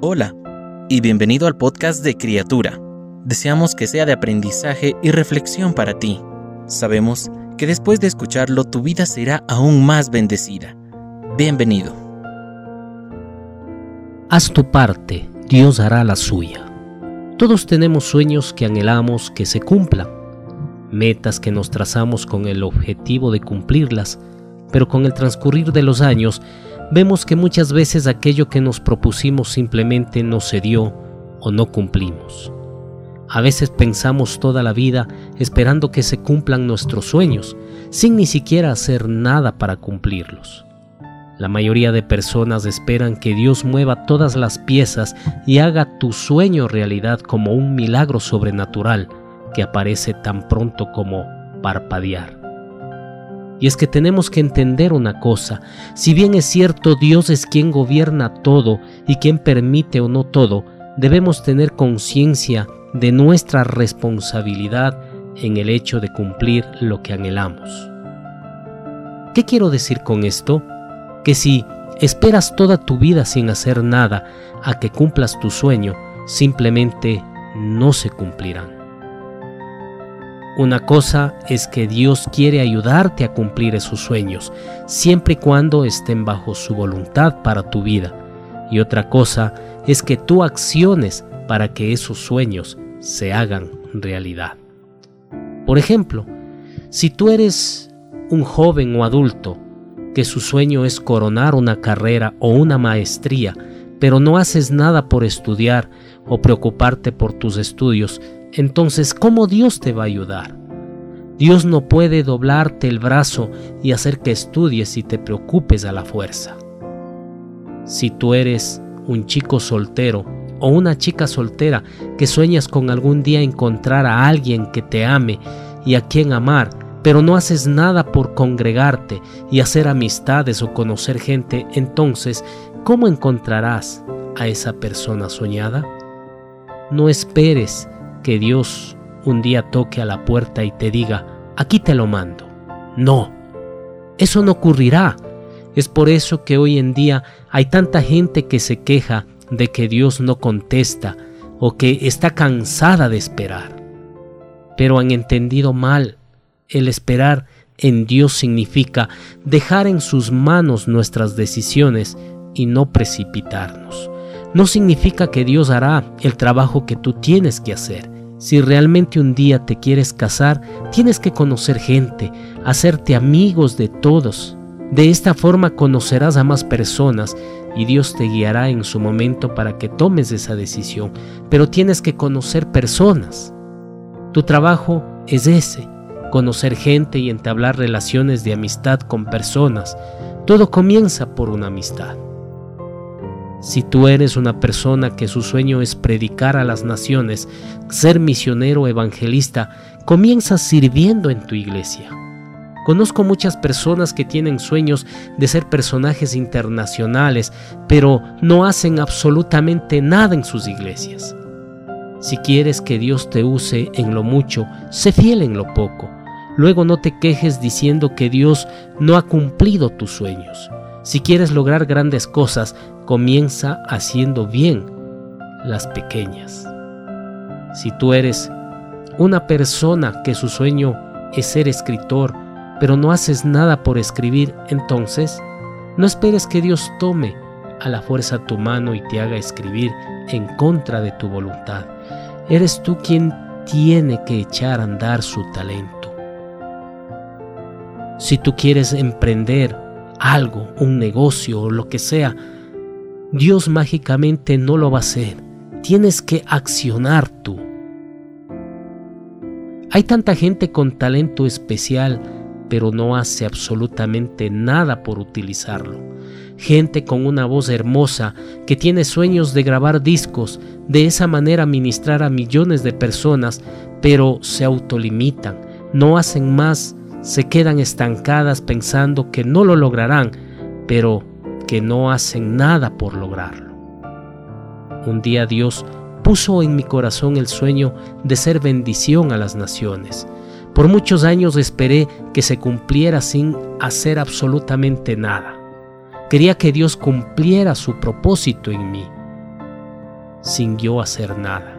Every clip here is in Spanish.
Hola y bienvenido al podcast de Criatura. Deseamos que sea de aprendizaje y reflexión para ti. Sabemos que después de escucharlo tu vida será aún más bendecida. Bienvenido. Haz tu parte, Dios hará la suya. Todos tenemos sueños que anhelamos que se cumplan, metas que nos trazamos con el objetivo de cumplirlas, pero con el transcurrir de los años vemos que muchas veces aquello que nos propusimos simplemente no se dio o no cumplimos. A veces pensamos toda la vida esperando que se cumplan nuestros sueños, sin ni siquiera hacer nada para cumplirlos. La mayoría de personas esperan que Dios mueva todas las piezas y haga tu sueño realidad como un milagro sobrenatural que aparece tan pronto como parpadear. Y es que tenemos que entender una cosa, si bien es cierto Dios es quien gobierna todo y quien permite o no todo, debemos tener conciencia de nuestra responsabilidad en el hecho de cumplir lo que anhelamos. ¿Qué quiero decir con esto? Que si esperas toda tu vida sin hacer nada a que cumplas tu sueño, simplemente no se cumplirán. Una cosa es que Dios quiere ayudarte a cumplir esos sueños, siempre y cuando estén bajo su voluntad para tu vida. Y otra cosa es que tú acciones para que esos sueños se hagan realidad. Por ejemplo, si tú eres un joven o adulto que su sueño es coronar una carrera o una maestría, pero no haces nada por estudiar o preocuparte por tus estudios, entonces ¿cómo Dios te va a ayudar? Dios no puede doblarte el brazo y hacer que estudies y te preocupes a la fuerza. Si tú eres un chico soltero o una chica soltera que sueñas con algún día encontrar a alguien que te ame y a quien amar, pero no haces nada por congregarte y hacer amistades o conocer gente, entonces, ¿cómo encontrarás a esa persona soñada? No esperes que Dios un día toque a la puerta y te diga, aquí te lo mando. No, eso no ocurrirá. Es por eso que hoy en día hay tanta gente que se queja de que Dios no contesta o que está cansada de esperar. Pero han entendido mal. El esperar en Dios significa dejar en sus manos nuestras decisiones y no precipitarnos. No significa que Dios hará el trabajo que tú tienes que hacer. Si realmente un día te quieres casar, tienes que conocer gente, hacerte amigos de todos. De esta forma conocerás a más personas y Dios te guiará en su momento para que tomes esa decisión. Pero tienes que conocer personas. Tu trabajo es ese, conocer gente y entablar relaciones de amistad con personas. Todo comienza por una amistad. Si tú eres una persona que su sueño es predicar a las naciones, ser misionero evangelista, comienza sirviendo en tu iglesia. Conozco muchas personas que tienen sueños de ser personajes internacionales, pero no hacen absolutamente nada en sus iglesias. Si quieres que Dios te use en lo mucho, sé fiel en lo poco. Luego no te quejes diciendo que Dios no ha cumplido tus sueños. Si quieres lograr grandes cosas, comienza haciendo bien las pequeñas. Si tú eres una persona que su sueño es ser escritor, pero no haces nada por escribir, entonces no esperes que Dios tome a la fuerza tu mano y te haga escribir en contra de tu voluntad. Eres tú quien tiene que echar a andar su talento. Si tú quieres emprender algo, un negocio o lo que sea, Dios mágicamente no lo va a hacer. Tienes que accionar tú. Hay tanta gente con talento especial, pero no hace absolutamente nada por utilizarlo. Gente con una voz hermosa que tiene sueños de grabar discos, de esa manera ministrar a millones de personas, pero se autolimitan, no hacen más se quedan estancadas pensando que no lo lograrán, pero que no hacen nada por lograrlo. Un día Dios puso en mi corazón el sueño de ser bendición a las naciones. Por muchos años esperé que se cumpliera sin hacer absolutamente nada. Quería que Dios cumpliera su propósito en mí. sin yo hacer nada.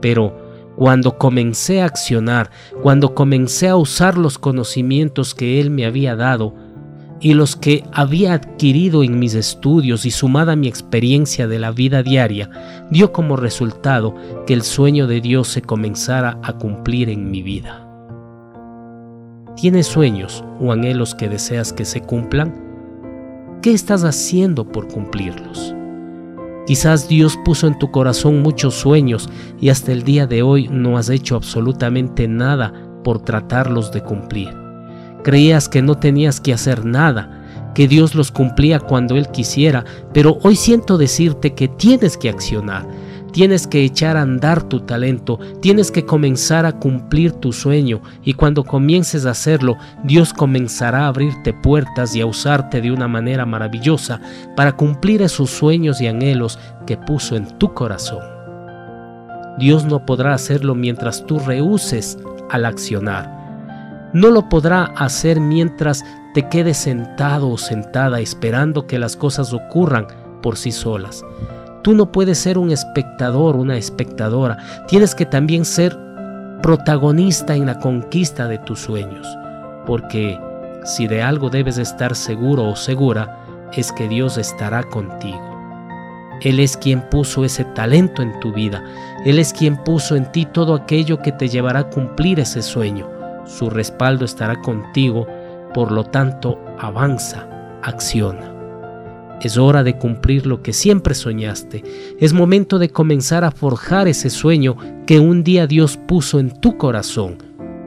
Pero cuando comencé a accionar, cuando comencé a usar los conocimientos que Él me había dado y los que había adquirido en mis estudios y sumada mi experiencia de la vida diaria, dio como resultado que el sueño de Dios se comenzara a cumplir en mi vida. ¿Tienes sueños o anhelos que deseas que se cumplan? ¿Qué estás haciendo por cumplirlos? Quizás Dios puso en tu corazón muchos sueños y hasta el día de hoy no has hecho absolutamente nada por tratarlos de cumplir. Creías que no tenías que hacer nada, que Dios los cumplía cuando Él quisiera, pero hoy siento decirte que tienes que accionar, Tienes que echar a andar tu talento, tienes que comenzar a cumplir tu sueño y cuando comiences a hacerlo, Dios comenzará a abrirte puertas y a usarte de una manera maravillosa para cumplir esos sueños y anhelos que puso en tu corazón. Dios no podrá hacerlo mientras tú rehuses al accionar. No lo podrá hacer mientras te quedes sentado o sentada esperando que las cosas ocurran por sí solas. Tú no puedes ser un espectador, una espectadora. Tienes que también ser protagonista en la conquista de tus sueños. Porque si de algo debes estar seguro o segura, es que Dios estará contigo. Él es quien puso ese talento en tu vida. Él es quien puso en ti todo aquello que te llevará a cumplir ese sueño. Su respaldo estará contigo, por lo tanto, avanza, acciona. Es hora de cumplir lo que siempre soñaste. Es momento de comenzar a forjar ese sueño que un día Dios puso en tu corazón.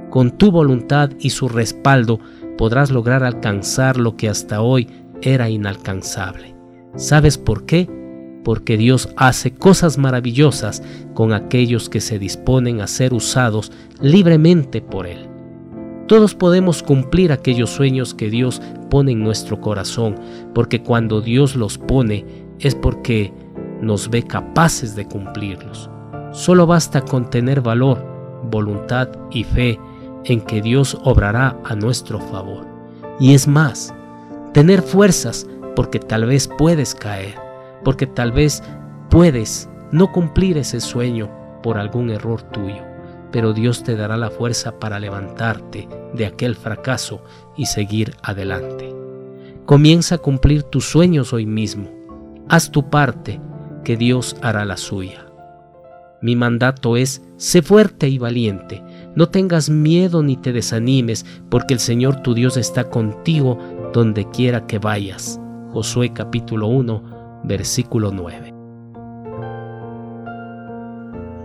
Con tu voluntad y su respaldo podrás lograr alcanzar lo que hasta hoy era inalcanzable. ¿Sabes por qué? Porque Dios hace cosas maravillosas con aquellos que se disponen a ser usados libremente por Él. Todos podemos cumplir aquellos sueños que Dios pone en nuestro corazón, porque cuando Dios los pone es porque nos ve capaces de cumplirlos. Solo basta con tener valor, voluntad y fe en que Dios obrará a nuestro favor. Y es más, tener fuerzas porque tal vez puedes caer, porque tal vez puedes no cumplir ese sueño por algún error tuyo pero Dios te dará la fuerza para levantarte de aquel fracaso y seguir adelante. Comienza a cumplir tus sueños hoy mismo. Haz tu parte, que Dios hará la suya. Mi mandato es, sé fuerte y valiente, no tengas miedo ni te desanimes, porque el Señor tu Dios está contigo donde quiera que vayas. Josué capítulo 1, versículo 9.